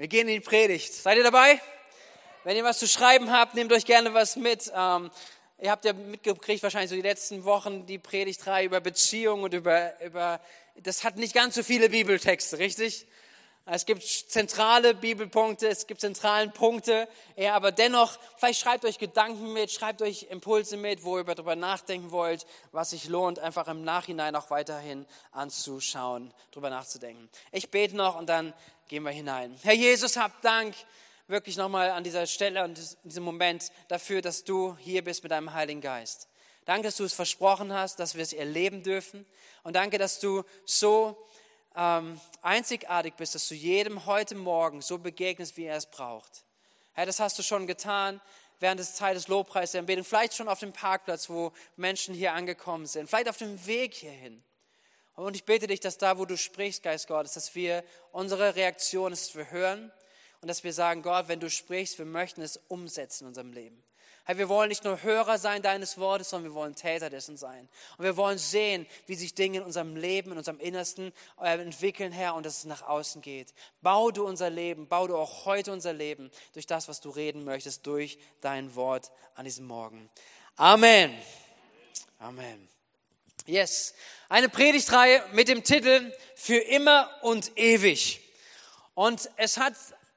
Wir gehen in die Predigt. Seid ihr dabei? Wenn ihr was zu schreiben habt, nehmt euch gerne was mit. Ähm, ihr habt ja mitgekriegt, wahrscheinlich so die letzten Wochen, die Predigtreihe über Beziehung und über, über, das hat nicht ganz so viele Bibeltexte, richtig? Es gibt zentrale Bibelpunkte, es gibt zentralen Punkte, ja, aber dennoch, vielleicht schreibt euch Gedanken mit, schreibt euch Impulse mit, wo ihr darüber nachdenken wollt, was sich lohnt, einfach im Nachhinein auch weiterhin anzuschauen, darüber nachzudenken. Ich bete noch und dann gehen wir hinein. Herr Jesus, hab Dank wirklich nochmal an dieser Stelle und in diesem Moment dafür, dass du hier bist mit deinem Heiligen Geist. Danke, dass du es versprochen hast, dass wir es erleben dürfen. Und danke, dass du so ähm, einzigartig bist, dass du jedem heute Morgen so begegnest, wie er es braucht. Herr, das hast du schon getan während des Zeit des Lobpreises der Anbetung, vielleicht schon auf dem Parkplatz, wo Menschen hier angekommen sind, vielleicht auf dem Weg hierhin. Und ich bete dich, dass da, wo du sprichst, Geist Gottes, dass wir unsere Reaktion ist, dass wir hören und dass wir sagen, Gott, wenn du sprichst, wir möchten es umsetzen in unserem Leben. Herr, wir wollen nicht nur Hörer sein deines Wortes, sondern wir wollen Täter dessen sein. Und wir wollen sehen, wie sich Dinge in unserem Leben, in unserem Innersten äh, entwickeln, Herr, und dass es nach außen geht. Bau du unser Leben, bau du auch heute unser Leben durch das, was du reden möchtest, durch dein Wort an diesem Morgen. Amen. Amen. Yes. Eine Predigtreihe mit dem Titel Für immer und ewig. Und es hat,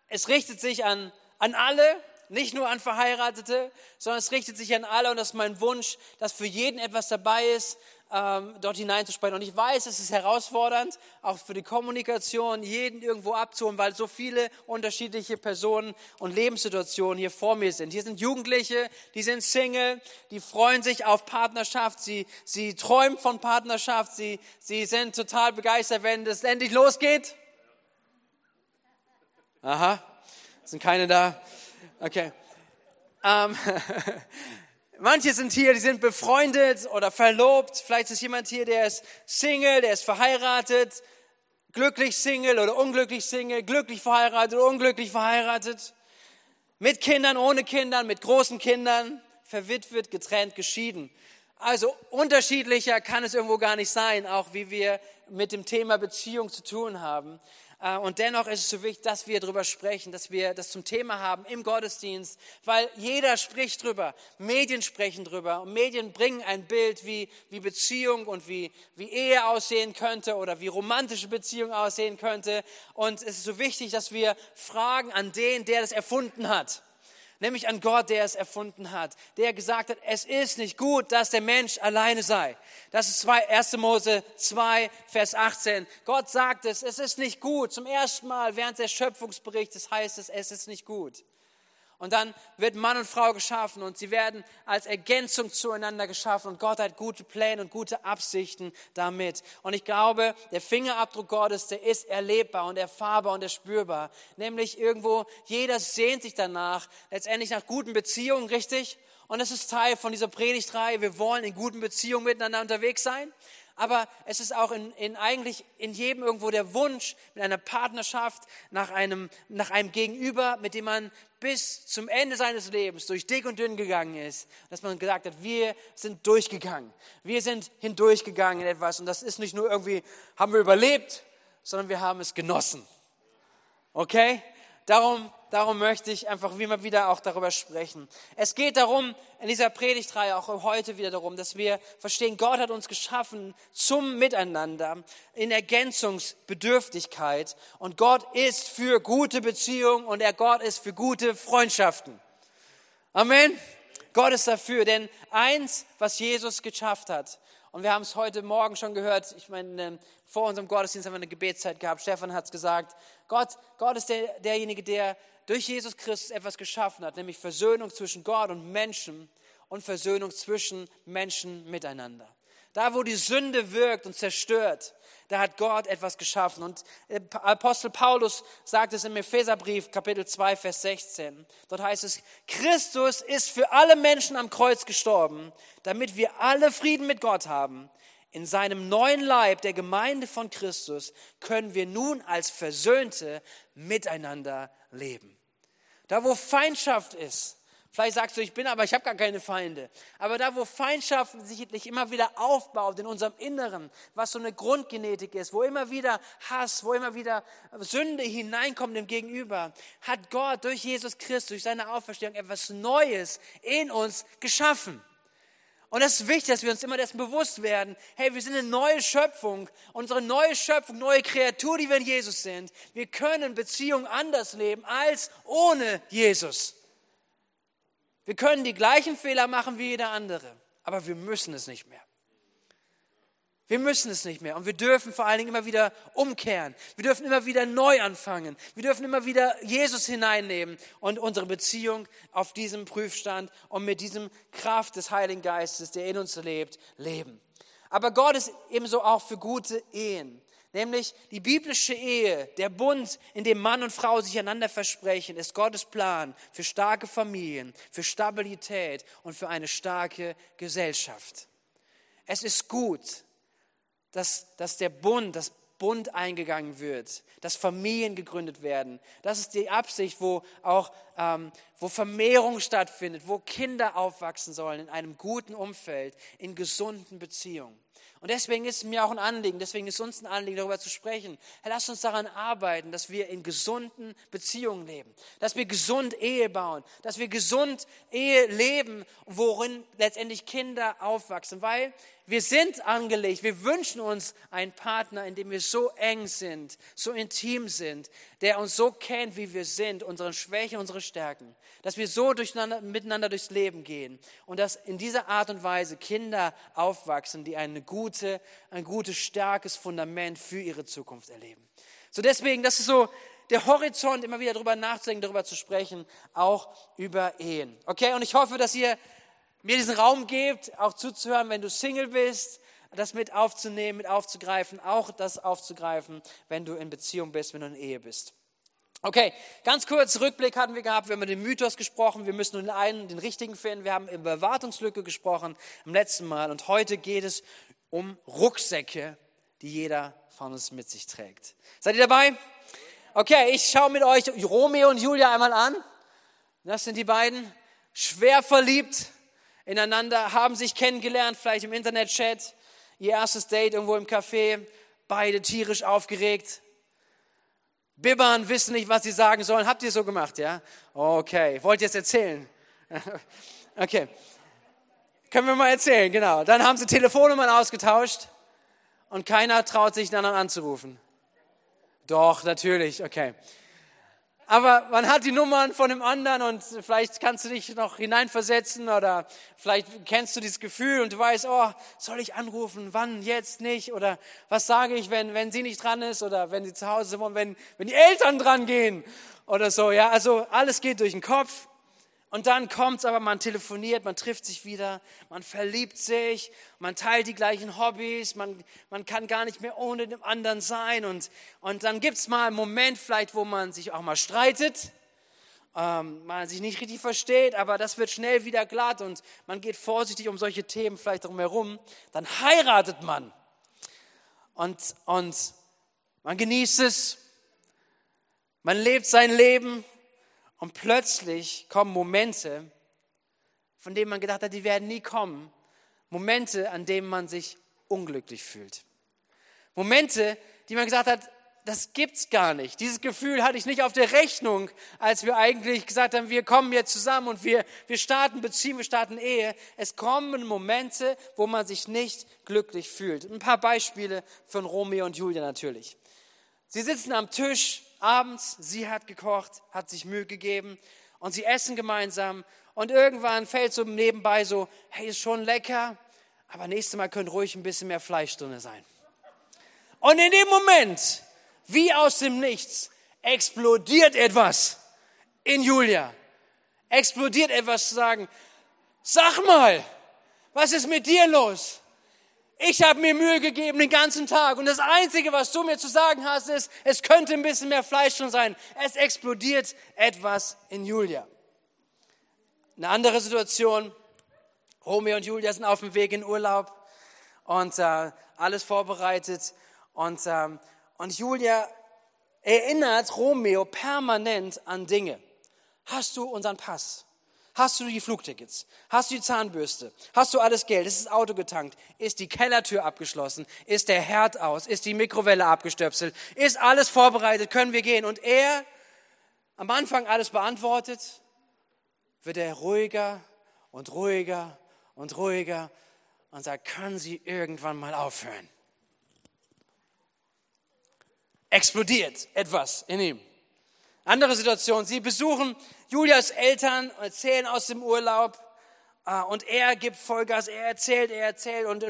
es richtet sich an, an alle, nicht nur an Verheiratete, sondern es richtet sich an alle und das ist mein Wunsch, dass für jeden etwas dabei ist, ähm, dort hineinzusprechen. Und ich weiß, es ist herausfordernd, auch für die Kommunikation, jeden irgendwo abzuholen, weil so viele unterschiedliche Personen und Lebenssituationen hier vor mir sind. Hier sind Jugendliche, die sind Single, die freuen sich auf Partnerschaft, sie, sie träumen von Partnerschaft, sie, sie sind total begeistert, wenn es endlich losgeht. Aha, sind keine da. Okay. Ähm, Manche sind hier, die sind befreundet oder verlobt. Vielleicht ist jemand hier, der ist Single, der ist verheiratet, glücklich Single oder unglücklich Single, glücklich verheiratet oder unglücklich verheiratet. Mit Kindern, ohne Kindern, mit großen Kindern, verwitwet, getrennt, geschieden. Also unterschiedlicher kann es irgendwo gar nicht sein, auch wie wir mit dem Thema Beziehung zu tun haben. Äh, und dennoch ist es so wichtig, dass wir darüber sprechen, dass wir das zum Thema haben im Gottesdienst, weil jeder spricht drüber. Medien sprechen drüber. Und Medien bringen ein Bild, wie, wie Beziehung und wie, wie Ehe aussehen könnte oder wie romantische Beziehung aussehen könnte. Und es ist so wichtig, dass wir fragen an den, der das erfunden hat nämlich an Gott, der es erfunden hat, der gesagt hat, es ist nicht gut, dass der Mensch alleine sei. Das ist 1. Mose 2, Vers 18. Gott sagt es, es ist nicht gut. Zum ersten Mal während des Schöpfungsberichtes heißt es, es ist nicht gut. Und dann wird Mann und Frau geschaffen und sie werden als Ergänzung zueinander geschaffen und Gott hat gute Pläne und gute Absichten damit. Und ich glaube, der Fingerabdruck Gottes, der ist erlebbar und erfahrbar und erspürbar. Nämlich irgendwo, jeder sehnt sich danach, letztendlich nach guten Beziehungen, richtig? Und es ist Teil von dieser Predigtreihe. Wir wollen in guten Beziehungen miteinander unterwegs sein aber es ist auch in, in, eigentlich in jedem irgendwo der Wunsch mit einer Partnerschaft nach einem, nach einem Gegenüber, mit dem man bis zum Ende seines Lebens durch dick und dünn gegangen ist, dass man gesagt hat, wir sind durchgegangen, wir sind hindurchgegangen in etwas und das ist nicht nur irgendwie, haben wir überlebt, sondern wir haben es genossen. Okay? Darum Darum möchte ich einfach immer wieder auch darüber sprechen. Es geht darum, in dieser Predigtreihe auch heute wieder darum, dass wir verstehen, Gott hat uns geschaffen zum Miteinander in Ergänzungsbedürftigkeit und Gott ist für gute Beziehungen und er Gott ist für gute Freundschaften. Amen. Gott ist dafür, denn eins, was Jesus geschafft hat, und wir haben es heute Morgen schon gehört. Ich meine, vor unserem Gottesdienst haben wir eine Gebetszeit gehabt. Stefan hat es gesagt. Gott, Gott ist der, derjenige, der durch Jesus Christus etwas geschaffen hat, nämlich Versöhnung zwischen Gott und Menschen und Versöhnung zwischen Menschen miteinander. Da, wo die Sünde wirkt und zerstört, da hat Gott etwas geschaffen. Und äh, Apostel Paulus sagt es im Epheserbrief, Kapitel 2, Vers 16. Dort heißt es, Christus ist für alle Menschen am Kreuz gestorben, damit wir alle Frieden mit Gott haben. In seinem neuen Leib, der Gemeinde von Christus, können wir nun als Versöhnte miteinander leben. Da, wo Feindschaft ist, Vielleicht sagst du, ich bin aber, ich habe gar keine Feinde. Aber da, wo Feindschaft sich immer wieder aufbaut in unserem Inneren, was so eine Grundgenetik ist, wo immer wieder Hass, wo immer wieder Sünde hineinkommt im Gegenüber, hat Gott durch Jesus Christus, durch seine Auferstehung etwas Neues in uns geschaffen. Und das ist wichtig, dass wir uns immer dessen bewusst werden, hey, wir sind eine neue Schöpfung, unsere neue Schöpfung, neue Kreatur, die wir in Jesus sind. Wir können Beziehungen anders leben als ohne Jesus. Wir können die gleichen Fehler machen wie jeder andere, aber wir müssen es nicht mehr. Wir müssen es nicht mehr und wir dürfen vor allen Dingen immer wieder umkehren. Wir dürfen immer wieder neu anfangen. Wir dürfen immer wieder Jesus hineinnehmen und unsere Beziehung auf diesem Prüfstand und mit diesem Kraft des Heiligen Geistes, der in uns lebt, leben. Aber Gott ist ebenso auch für gute Ehen. Nämlich die biblische Ehe, der Bund, in dem Mann und Frau sich einander versprechen, ist Gottes Plan für starke Familien, für Stabilität und für eine starke Gesellschaft. Es ist gut, dass, dass der Bund, das Bund eingegangen wird, dass Familien gegründet werden. Das ist die Absicht, wo auch ähm, wo Vermehrung stattfindet, wo Kinder aufwachsen sollen in einem guten Umfeld, in gesunden Beziehungen. Und deswegen ist es mir auch ein Anliegen, deswegen ist uns ein Anliegen, darüber zu sprechen. Herr, lass uns daran arbeiten, dass wir in gesunden Beziehungen leben, dass wir gesund Ehe bauen, dass wir gesund Ehe leben, worin letztendlich Kinder aufwachsen, weil wir sind angelegt, wir wünschen uns einen Partner, in dem wir so eng sind, so intim sind, der uns so kennt, wie wir sind, unsere Schwächen, unsere Stärken, dass wir so miteinander durchs Leben gehen und dass in dieser Art und Weise Kinder aufwachsen, die eine gute, ein gutes, starkes Fundament für ihre Zukunft erleben. So deswegen, das ist so der Horizont, immer wieder darüber nachzudenken, darüber zu sprechen, auch über Ehen. Okay, und ich hoffe, dass ihr mir diesen Raum gebt, auch zuzuhören, wenn du Single bist, das mit aufzunehmen, mit aufzugreifen, auch das aufzugreifen, wenn du in Beziehung bist, wenn du in Ehe bist. Okay, ganz kurz Rückblick hatten wir gehabt, wir haben über den Mythos gesprochen, wir müssen nur den einen, den richtigen finden, wir haben über Wartungslücke gesprochen im letzten Mal und heute geht es um Rucksäcke, die jeder von uns mit sich trägt. Seid ihr dabei? Okay, ich schaue mit euch Romeo und Julia einmal an. Das sind die beiden, schwer verliebt ineinander, haben sich kennengelernt, vielleicht im Internetchat, ihr erstes Date irgendwo im Café, beide tierisch aufgeregt, bibbern, wissen nicht, was sie sagen sollen. Habt ihr so gemacht, ja? Okay, wollt ihr es erzählen? okay. Können wir mal erzählen, genau. Dann haben sie Telefonnummern ausgetauscht und keiner traut sich, anderen anzurufen. Doch, natürlich, okay. Aber man hat die Nummern von dem anderen und vielleicht kannst du dich noch hineinversetzen oder vielleicht kennst du dieses Gefühl und du weißt, oh, soll ich anrufen, wann, jetzt nicht? Oder was sage ich, wenn, wenn sie nicht dran ist oder wenn sie zu Hause sind und wenn, wenn die Eltern dran gehen oder so. Ja, also alles geht durch den Kopf und dann kommt's aber, man telefoniert, man trifft sich wieder, man verliebt sich, man teilt die gleichen Hobbys, man, man kann gar nicht mehr ohne den anderen sein. Und, und dann gibt's mal einen Moment vielleicht, wo man sich auch mal streitet, ähm, man sich nicht richtig versteht, aber das wird schnell wieder glatt und man geht vorsichtig um solche Themen vielleicht drumherum. Dann heiratet man und, und man genießt es, man lebt sein Leben und plötzlich kommen Momente, von denen man gedacht hat, die werden nie kommen. Momente, an denen man sich unglücklich fühlt. Momente, die man gesagt hat, das gibt's gar nicht. Dieses Gefühl hatte ich nicht auf der Rechnung, als wir eigentlich gesagt haben, wir kommen jetzt zusammen und wir, wir starten Beziehung, wir starten Ehe. Es kommen Momente, wo man sich nicht glücklich fühlt. Ein paar Beispiele von Romeo und Julia natürlich. Sie sitzen am Tisch, abends, sie hat gekocht, hat sich Mühe gegeben und sie essen gemeinsam und irgendwann fällt so nebenbei so, hey, ist schon lecker, aber nächstes Mal könnte ruhig ein bisschen mehr Fleisch drin sein. Und in dem Moment, wie aus dem Nichts, explodiert etwas in Julia. Explodiert etwas zu sagen, sag mal, was ist mit dir los? Ich habe mir Mühe gegeben den ganzen Tag und das Einzige, was du mir zu sagen hast, ist, es könnte ein bisschen mehr Fleisch schon sein. Es explodiert etwas in Julia. Eine andere Situation, Romeo und Julia sind auf dem Weg in Urlaub und äh, alles vorbereitet und, ähm, und Julia erinnert Romeo permanent an Dinge. Hast du unseren Pass? Hast du die Flugtickets? Hast du die Zahnbürste? Hast du alles Geld? Ist das Auto getankt? Ist die Kellertür abgeschlossen? Ist der Herd aus? Ist die Mikrowelle abgestöpselt? Ist alles vorbereitet? Können wir gehen? Und er, am Anfang alles beantwortet, wird er ruhiger und ruhiger und ruhiger und sagt, können Sie irgendwann mal aufhören? Explodiert etwas in ihm. Andere Situation, sie besuchen Julias Eltern erzählen aus dem Urlaub äh, und er gibt Vollgas, er erzählt, er erzählt und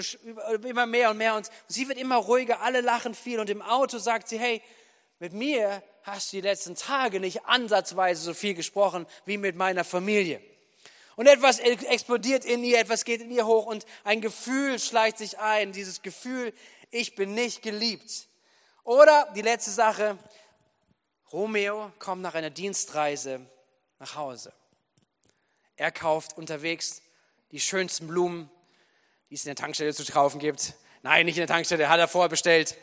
immer mehr und mehr und sie wird immer ruhiger, alle lachen viel und im Auto sagt sie, hey, mit mir hast du die letzten Tage nicht ansatzweise so viel gesprochen wie mit meiner Familie. Und etwas explodiert in ihr, etwas geht in ihr hoch und ein Gefühl schleicht sich ein, dieses Gefühl, ich bin nicht geliebt. Oder die letzte Sache, Romeo kommt nach einer Dienstreise nach Hause. Er kauft unterwegs die schönsten Blumen, die es in der Tankstelle zu kaufen gibt. Nein, nicht in der Tankstelle, hat er vorher bestellt.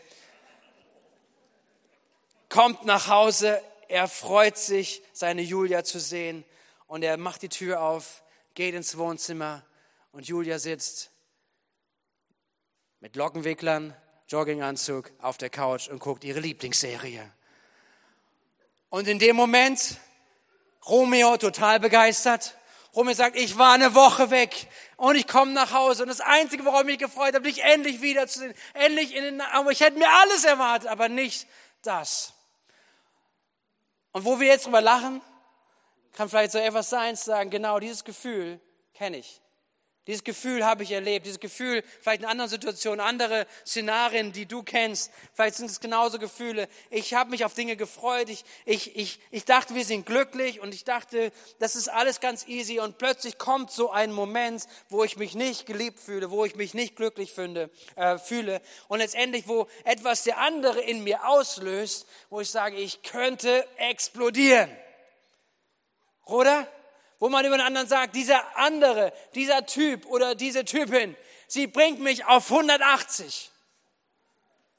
Kommt nach Hause, er freut sich, seine Julia zu sehen und er macht die Tür auf, geht ins Wohnzimmer und Julia sitzt mit Lockenwicklern, Jogginganzug auf der Couch und guckt ihre Lieblingsserie. Und in dem Moment, Romeo total begeistert. Romeo sagt, ich war eine Woche weg und ich komme nach Hause und das Einzige, worauf ich mich gefreut habe, dich endlich wiederzusehen, endlich in den Armen. Ich hätte mir alles erwartet, aber nicht das. Und wo wir jetzt drüber lachen, kann vielleicht so etwas sein, zu sagen, genau dieses Gefühl kenne ich. Dieses Gefühl habe ich erlebt, dieses Gefühl, vielleicht in anderen Situationen, andere Szenarien, die du kennst, vielleicht sind es genauso Gefühle. Ich habe mich auf Dinge gefreut, ich, ich, ich, ich dachte, wir sind glücklich und ich dachte, das ist alles ganz easy und plötzlich kommt so ein Moment, wo ich mich nicht geliebt fühle, wo ich mich nicht glücklich finde, äh, fühle und letztendlich, wo etwas der andere in mir auslöst, wo ich sage, ich könnte explodieren. Oder? Wo man über den anderen sagt, dieser andere, dieser Typ oder diese Typin, sie bringt mich auf 180.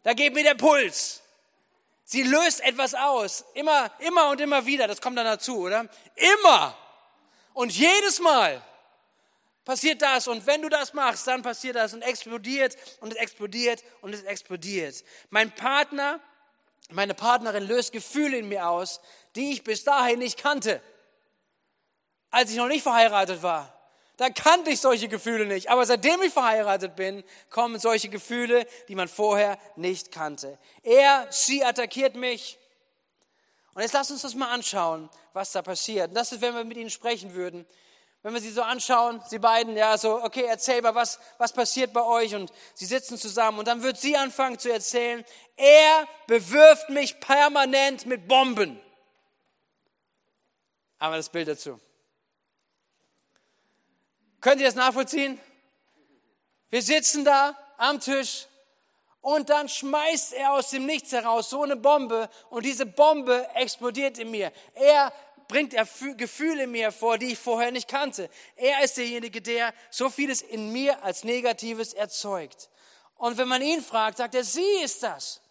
Da geht mir der Puls. Sie löst etwas aus. Immer, immer und immer wieder. Das kommt dann dazu, oder? Immer. Und jedes Mal passiert das. Und wenn du das machst, dann passiert das und explodiert und es explodiert und es explodiert. Mein Partner, meine Partnerin löst Gefühle in mir aus, die ich bis dahin nicht kannte als ich noch nicht verheiratet war. Da kannte ich solche Gefühle nicht. Aber seitdem ich verheiratet bin, kommen solche Gefühle, die man vorher nicht kannte. Er, sie attackiert mich. Und jetzt lasst uns das mal anschauen, was da passiert. Und das ist, wenn wir mit ihnen sprechen würden. Wenn wir sie so anschauen, sie beiden, ja, so, okay, erzähl mal, was, was passiert bei euch? Und sie sitzen zusammen und dann wird sie anfangen zu erzählen, er bewirft mich permanent mit Bomben. Aber das Bild dazu. Könnt ihr das nachvollziehen? Wir sitzen da am Tisch und dann schmeißt er aus dem Nichts heraus so eine Bombe und diese Bombe explodiert in mir. Er bringt Gefühle in mir hervor, die ich vorher nicht kannte. Er ist derjenige, der so vieles in mir als Negatives erzeugt. Und wenn man ihn fragt, sagt er, sie ist das.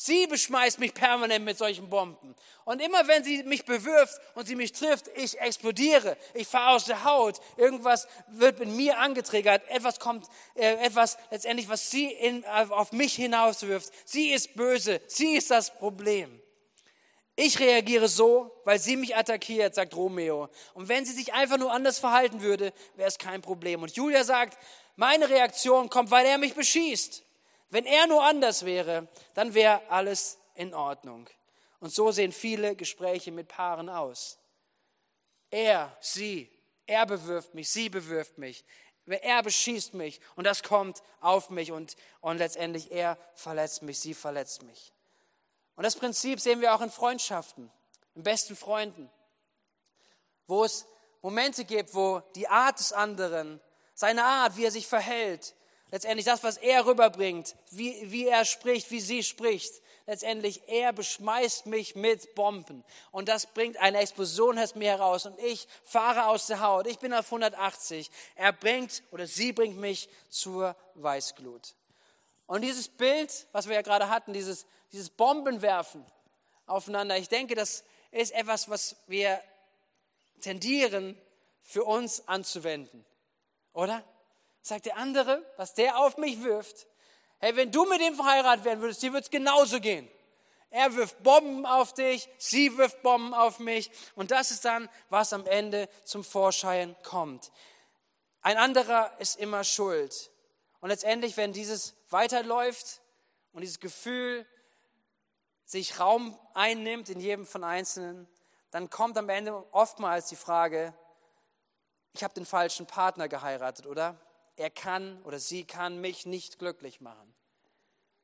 Sie beschmeißt mich permanent mit solchen Bomben. Und immer wenn sie mich bewirft und sie mich trifft, ich explodiere. Ich fahre aus der Haut. Irgendwas wird in mir angetriggert. Etwas kommt, äh, etwas letztendlich, was sie in, auf mich hinauswirft. Sie ist böse. Sie ist das Problem. Ich reagiere so, weil sie mich attackiert, sagt Romeo. Und wenn sie sich einfach nur anders verhalten würde, wäre es kein Problem. Und Julia sagt, meine Reaktion kommt, weil er mich beschießt. Wenn er nur anders wäre, dann wäre alles in Ordnung. Und so sehen viele Gespräche mit Paaren aus. Er, sie, er bewirft mich, sie bewirft mich. Er beschießt mich und das kommt auf mich und, und letztendlich er verletzt mich, sie verletzt mich. Und das Prinzip sehen wir auch in Freundschaften, in besten Freunden, wo es Momente gibt, wo die Art des anderen, seine Art, wie er sich verhält, letztendlich das, was er rüberbringt, wie, wie er spricht, wie sie spricht, letztendlich er beschmeißt mich mit Bomben und das bringt eine Explosion aus mir heraus und ich fahre aus der Haut. Ich bin auf 180. Er bringt oder sie bringt mich zur Weißglut. Und dieses Bild, was wir ja gerade hatten, dieses, dieses Bombenwerfen aufeinander, ich denke, das ist etwas, was wir tendieren für uns anzuwenden. Oder? Sagt der andere, was der auf mich wirft. Hey, wenn du mit ihm verheiratet werden würdest, dir würde es genauso gehen. Er wirft Bomben auf dich, sie wirft Bomben auf mich. Und das ist dann, was am Ende zum Vorschein kommt. Ein anderer ist immer schuld. Und letztendlich, wenn dieses weiterläuft und dieses Gefühl sich Raum einnimmt in jedem von Einzelnen, dann kommt am Ende oftmals die Frage, ich habe den falschen Partner geheiratet, oder? Er kann oder sie kann mich nicht glücklich machen.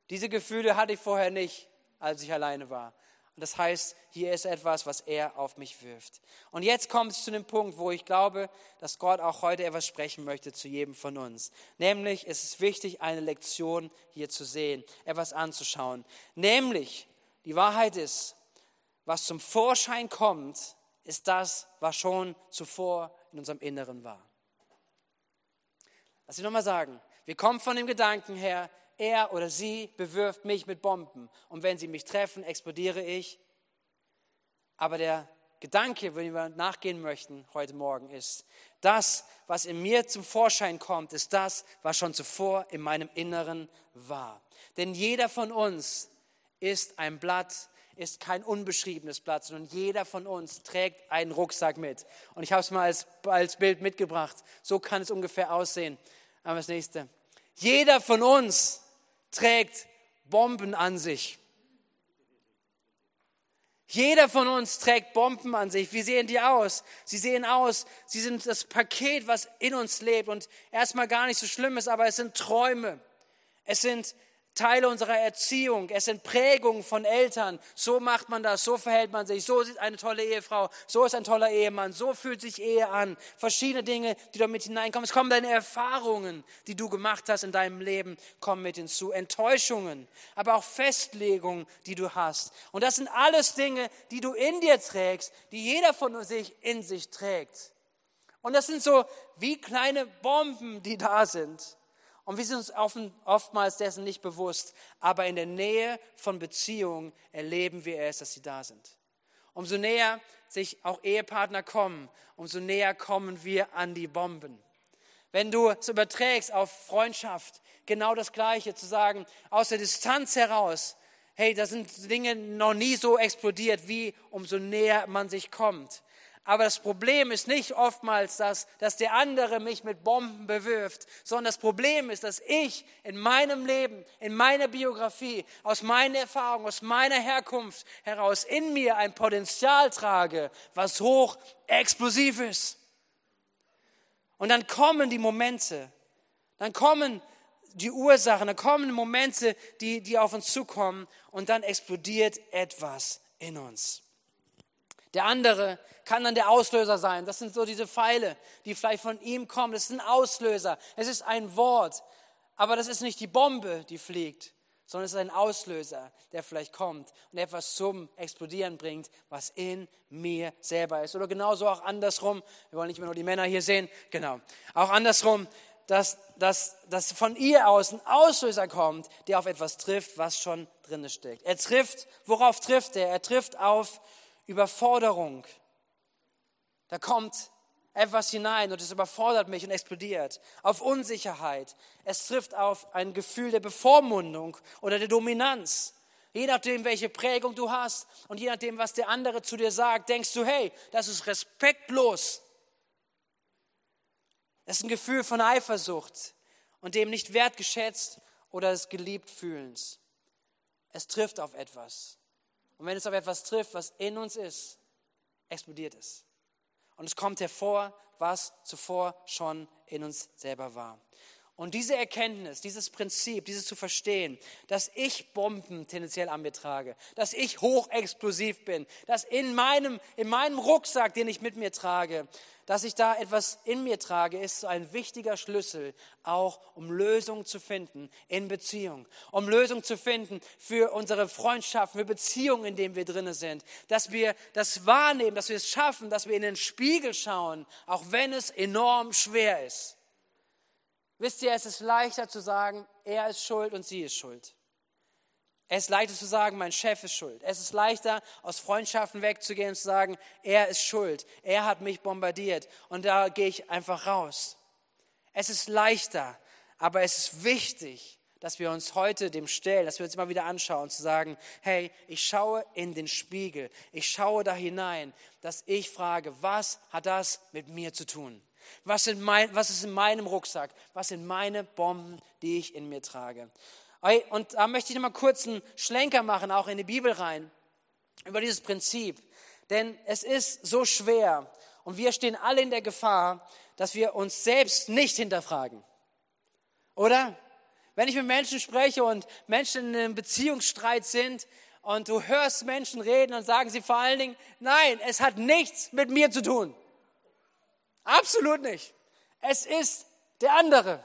Diese Gefühle hatte ich vorher nicht als ich alleine war. Und das heißt, hier ist etwas, was er auf mich wirft. Und jetzt kommt es zu dem Punkt, wo ich glaube, dass Gott auch heute etwas sprechen möchte zu jedem von uns. Nämlich ist es wichtig, eine Lektion hier zu sehen, etwas anzuschauen. Nämlich, die Wahrheit ist, was zum Vorschein kommt, ist das, was schon zuvor in unserem Inneren war. Lass ich nochmal sagen, wir kommen von dem Gedanken her, er oder sie bewirft mich mit Bomben. Und wenn sie mich treffen, explodiere ich. Aber der Gedanke, wenn wir nachgehen möchten heute Morgen, ist, das, was in mir zum Vorschein kommt, ist das, was schon zuvor in meinem Inneren war. Denn jeder von uns ist ein Blatt, ist kein unbeschriebenes Blatt, sondern jeder von uns trägt einen Rucksack mit. Und ich habe es mal als, als Bild mitgebracht. So kann es ungefähr aussehen. Aber das nächste. Jeder von uns trägt Bomben an sich. Jeder von uns trägt Bomben an sich. Wie sehen die aus? Sie sehen aus, sie sind das Paket, was in uns lebt und erstmal gar nicht so schlimm ist, aber es sind Träume. Es sind Teile unserer Erziehung, es sind Prägungen von Eltern. So macht man das, so verhält man sich, so ist eine tolle Ehefrau, so ist ein toller Ehemann, so fühlt sich Ehe an. Verschiedene Dinge, die da mit hineinkommen. Es kommen deine Erfahrungen, die du gemacht hast in deinem Leben, kommen mit hinzu. Enttäuschungen, aber auch Festlegungen, die du hast. Und das sind alles Dinge, die du in dir trägst, die jeder von sich in sich trägt. Und das sind so wie kleine Bomben, die da sind. Und wir sind uns oftmals dessen nicht bewusst, aber in der Nähe von Beziehungen erleben wir es, dass sie da sind. Umso näher sich auch Ehepartner kommen, umso näher kommen wir an die Bomben. Wenn du es überträgst auf Freundschaft, genau das Gleiche zu sagen, aus der Distanz heraus, hey, da sind Dinge noch nie so explodiert, wie umso näher man sich kommt. Aber das Problem ist nicht oftmals, dass, dass der andere mich mit Bomben bewirft, sondern das Problem ist, dass ich in meinem Leben, in meiner Biografie, aus meiner Erfahrung, aus meiner Herkunft heraus in mir ein Potenzial trage, was hoch explosiv ist. Und dann kommen die Momente, dann kommen die Ursachen, dann kommen Momente, die, die auf uns zukommen und dann explodiert etwas in uns. Der andere kann dann der Auslöser sein. Das sind so diese Pfeile, die vielleicht von ihm kommen. Das ist ein Auslöser. Es ist ein Wort. Aber das ist nicht die Bombe, die fliegt, sondern es ist ein Auslöser, der vielleicht kommt und etwas zum Explodieren bringt, was in mir selber ist. Oder genauso auch andersrum. Wir wollen nicht mehr nur die Männer hier sehen. Genau. Auch andersrum, dass, dass, dass von ihr aus ein Auslöser kommt, der auf etwas trifft, was schon drin steckt. Er trifft, worauf trifft er? Er trifft auf Überforderung. Da kommt etwas hinein und es überfordert mich und explodiert. Auf Unsicherheit. Es trifft auf ein Gefühl der Bevormundung oder der Dominanz. Je nachdem, welche Prägung du hast und je nachdem, was der andere zu dir sagt, denkst du, hey, das ist respektlos. Es ist ein Gefühl von Eifersucht und dem nicht wertgeschätzt oder des geliebt fühlens. Es trifft auf etwas. Und wenn es auf etwas trifft, was in uns ist, explodiert es. Und es kommt hervor, was zuvor schon in uns selber war. Und diese Erkenntnis, dieses Prinzip, dieses zu verstehen, dass ich Bomben tendenziell an mir trage, dass ich hochexplosiv bin, dass in meinem, in meinem Rucksack, den ich mit mir trage, dass ich da etwas in mir trage, ist ein wichtiger Schlüssel, auch um Lösungen zu finden in Beziehung, um Lösungen zu finden für unsere Freundschaften, für Beziehungen, in denen wir drinne sind, dass wir das wahrnehmen, dass wir es schaffen, dass wir in den Spiegel schauen, auch wenn es enorm schwer ist. Wisst ihr, es ist leichter zu sagen, er ist schuld und sie ist schuld. Es ist leichter zu sagen, mein Chef ist schuld. Es ist leichter, aus Freundschaften wegzugehen und zu sagen, er ist schuld. Er hat mich bombardiert und da gehe ich einfach raus. Es ist leichter, aber es ist wichtig, dass wir uns heute dem stellen, dass wir uns immer wieder anschauen, zu sagen, hey, ich schaue in den Spiegel, ich schaue da hinein, dass ich frage, was hat das mit mir zu tun? Was, mein, was ist in meinem Rucksack? Was sind meine Bomben, die ich in mir trage? Und da möchte ich noch mal kurz einen Schlenker machen, auch in die Bibel rein, über dieses Prinzip. Denn es ist so schwer und wir stehen alle in der Gefahr, dass wir uns selbst nicht hinterfragen. Oder? Wenn ich mit Menschen spreche und Menschen in einem Beziehungsstreit sind und du hörst Menschen reden und sagen sie vor allen Dingen, nein, es hat nichts mit mir zu tun. Absolut nicht. Es ist der andere.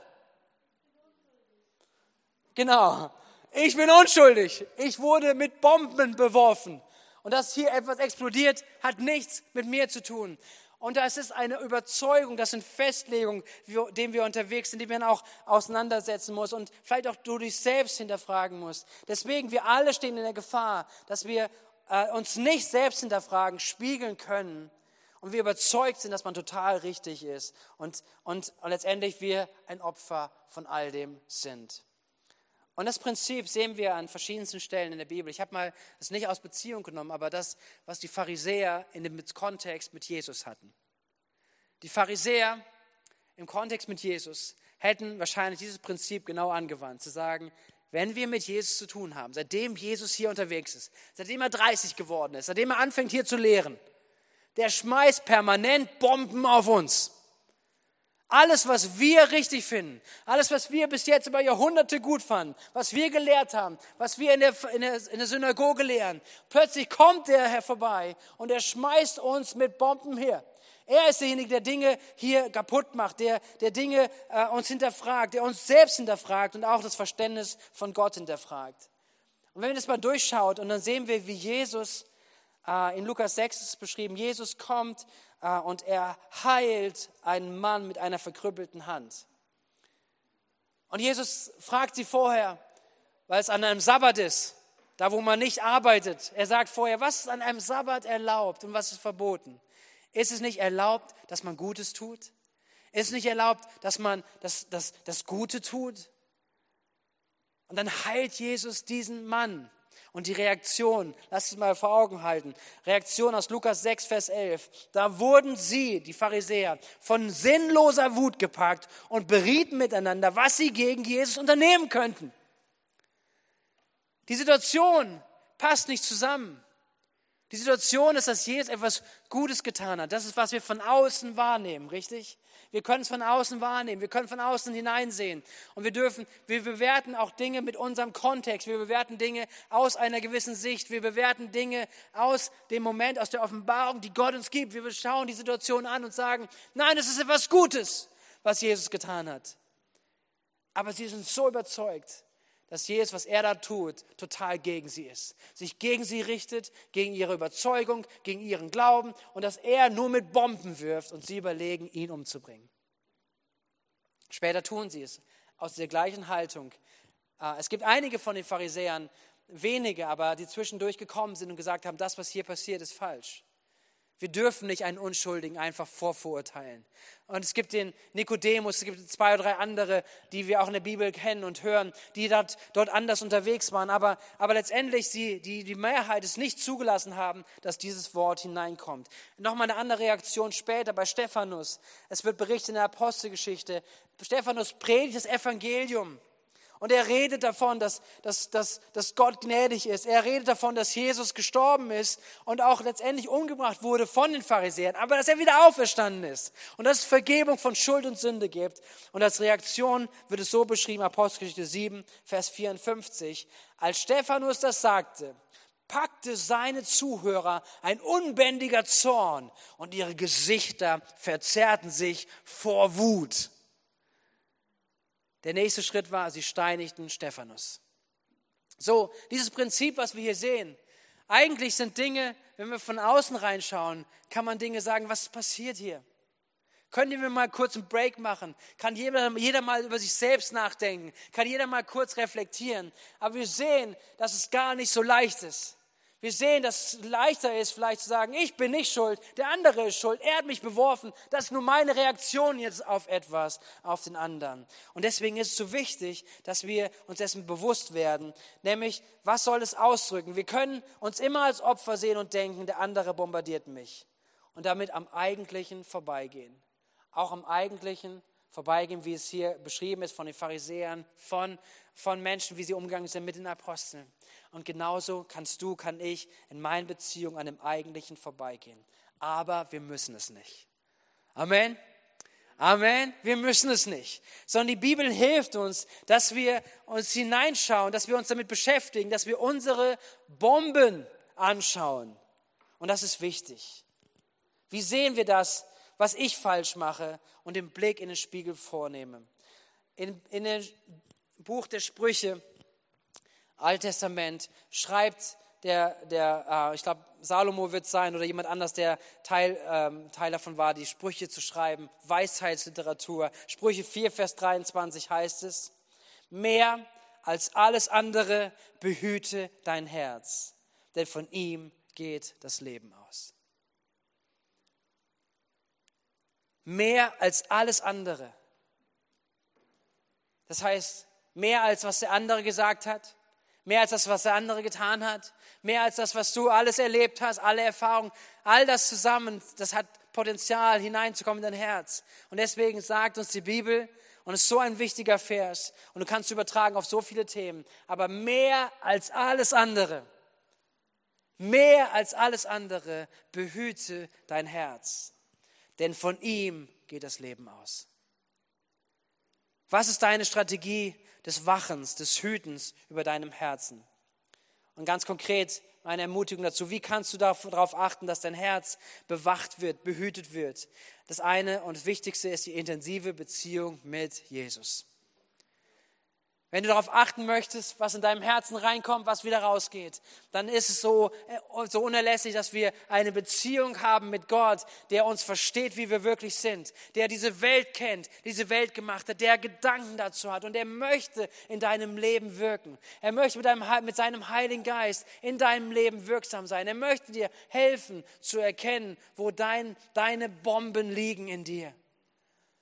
Genau. Ich bin unschuldig. Ich wurde mit Bomben beworfen. Und dass hier etwas explodiert, hat nichts mit mir zu tun. Und das ist eine Überzeugung, das sind Festlegungen, denen wir unterwegs sind, die man auch auseinandersetzen muss und vielleicht auch du dich selbst hinterfragen musst. Deswegen, wir alle stehen in der Gefahr, dass wir äh, uns nicht selbst hinterfragen, spiegeln können und wir überzeugt sind, dass man total richtig ist und, und, und letztendlich wir ein Opfer von all dem sind. Und das Prinzip sehen wir an verschiedensten Stellen in der Bibel. Ich habe mal das nicht aus Beziehung genommen, aber das, was die Pharisäer in dem Kontext mit Jesus hatten. Die Pharisäer im Kontext mit Jesus hätten wahrscheinlich dieses Prinzip genau angewandt, zu sagen, wenn wir mit Jesus zu tun haben, seitdem Jesus hier unterwegs ist, seitdem er 30 geworden ist, seitdem er anfängt hier zu lehren, der schmeißt permanent Bomben auf uns. Alles, was wir richtig finden, alles, was wir bis jetzt über Jahrhunderte gut fanden, was wir gelehrt haben, was wir in der, in der, in der Synagoge lehren, plötzlich kommt der Herr vorbei und er schmeißt uns mit Bomben her. Er ist derjenige, der Dinge hier kaputt macht, der, der Dinge äh, uns hinterfragt, der uns selbst hinterfragt und auch das Verständnis von Gott hinterfragt. Und wenn wir das mal durchschaut und dann sehen wir, wie Jesus, in Lukas 6 ist beschrieben, Jesus kommt äh, und er heilt einen Mann mit einer verkrüppelten Hand. Und Jesus fragt sie vorher, weil es an einem Sabbat ist, da wo man nicht arbeitet. Er sagt vorher, was ist an einem Sabbat erlaubt und was ist verboten? Ist es nicht erlaubt, dass man Gutes tut? Ist es nicht erlaubt, dass man das, das, das Gute tut? Und dann heilt Jesus diesen Mann. Und die Reaktion, lasst es mal vor Augen halten. Reaktion aus Lukas 6, Vers 11. Da wurden sie, die Pharisäer, von sinnloser Wut gepackt und berieten miteinander, was sie gegen Jesus unternehmen könnten. Die Situation passt nicht zusammen. Die Situation ist, dass Jesus etwas Gutes getan hat. Das ist, was wir von außen wahrnehmen, richtig? Wir können es von außen wahrnehmen, wir können von außen hineinsehen. Und wir dürfen, wir bewerten auch Dinge mit unserem Kontext, wir bewerten Dinge aus einer gewissen Sicht, wir bewerten Dinge aus dem Moment, aus der Offenbarung, die Gott uns gibt. Wir schauen die Situation an und sagen, nein, es ist etwas Gutes, was Jesus getan hat. Aber sie sind so überzeugt, dass Jesus, was er da tut, total gegen sie ist. Sich gegen sie richtet, gegen ihre Überzeugung, gegen ihren Glauben und dass er nur mit Bomben wirft und sie überlegen, ihn umzubringen. Später tun sie es aus der gleichen Haltung. Äh, es gibt einige von den Pharisäern, wenige, aber die zwischendurch gekommen sind und gesagt haben, das, was hier passiert, ist falsch. Wir dürfen nicht einen Unschuldigen einfach vorverurteilen. Und es gibt den Nikodemus, es gibt zwei oder drei andere, die wir auch in der Bibel kennen und hören, die dort, dort anders unterwegs waren. Aber, aber letztendlich sie, die, die Mehrheit es nicht zugelassen haben, dass dieses Wort hineinkommt. Nochmal eine andere Reaktion später bei Stephanus. Es wird berichtet in der Apostelgeschichte. Stephanus predigt das Evangelium. Und er redet davon, dass, dass, dass, dass Gott gnädig ist. Er redet davon, dass Jesus gestorben ist und auch letztendlich umgebracht wurde von den Pharisäern, aber dass er wieder auferstanden ist und dass es Vergebung von Schuld und Sünde gibt. Und als Reaktion wird es so beschrieben, Apostelgeschichte 7, Vers 54, als Stephanus das sagte, packte seine Zuhörer ein unbändiger Zorn und ihre Gesichter verzerrten sich vor Wut. Der nächste Schritt war, sie steinigten Stephanus. So, dieses Prinzip, was wir hier sehen, eigentlich sind Dinge, wenn wir von außen reinschauen, kann man Dinge sagen, was passiert hier? Können wir mal kurz einen Break machen? Kann jeder, jeder mal über sich selbst nachdenken? Kann jeder mal kurz reflektieren? Aber wir sehen, dass es gar nicht so leicht ist. Wir sehen, dass es leichter ist, vielleicht zu sagen, ich bin nicht schuld, der andere ist schuld, er hat mich beworfen. Das ist nur meine Reaktion jetzt auf etwas, auf den anderen. Und deswegen ist es so wichtig, dass wir uns dessen bewusst werden, nämlich, was soll es ausdrücken? Wir können uns immer als Opfer sehen und denken, der andere bombardiert mich. Und damit am Eigentlichen vorbeigehen. Auch am Eigentlichen vorbeigehen, wie es hier beschrieben ist von den Pharisäern, von, von Menschen, wie sie umgegangen sind mit den Aposteln. Und genauso kannst du, kann ich in meinen Beziehungen an dem Eigentlichen vorbeigehen. Aber wir müssen es nicht. Amen. Amen. Wir müssen es nicht. Sondern die Bibel hilft uns, dass wir uns hineinschauen, dass wir uns damit beschäftigen, dass wir unsere Bomben anschauen. Und das ist wichtig. Wie sehen wir das, was ich falsch mache und den Blick in den Spiegel vornehme? In, in dem Buch der Sprüche Alttestament schreibt der, der äh, ich glaube, Salomo wird sein oder jemand anders, der Teil, ähm, Teil davon war, die Sprüche zu schreiben, Weisheitsliteratur. Sprüche 4, Vers 23 heißt es, mehr als alles andere behüte dein Herz, denn von ihm geht das Leben aus. Mehr als alles andere. Das heißt, mehr als was der andere gesagt hat, Mehr als das, was der andere getan hat. Mehr als das, was du alles erlebt hast, alle Erfahrungen. All das zusammen, das hat Potenzial hineinzukommen in dein Herz. Und deswegen sagt uns die Bibel, und es ist so ein wichtiger Vers, und du kannst übertragen auf so viele Themen, aber mehr als alles andere, mehr als alles andere, behüte dein Herz, denn von ihm geht das Leben aus. Was ist deine Strategie des Wachens, des Hütens über deinem Herzen? Und ganz konkret meine Ermutigung dazu, wie kannst du darauf achten, dass dein Herz bewacht wird, behütet wird? Das eine und das Wichtigste ist die intensive Beziehung mit Jesus. Wenn du darauf achten möchtest, was in deinem Herzen reinkommt, was wieder rausgeht, dann ist es so, äh, so unerlässlich, dass wir eine Beziehung haben mit Gott, der uns versteht, wie wir wirklich sind, der diese Welt kennt, diese Welt gemacht hat, der Gedanken dazu hat und er möchte in deinem Leben wirken. Er möchte mit, deinem, mit seinem Heiligen Geist in deinem Leben wirksam sein. Er möchte dir helfen zu erkennen, wo dein, deine Bomben liegen in dir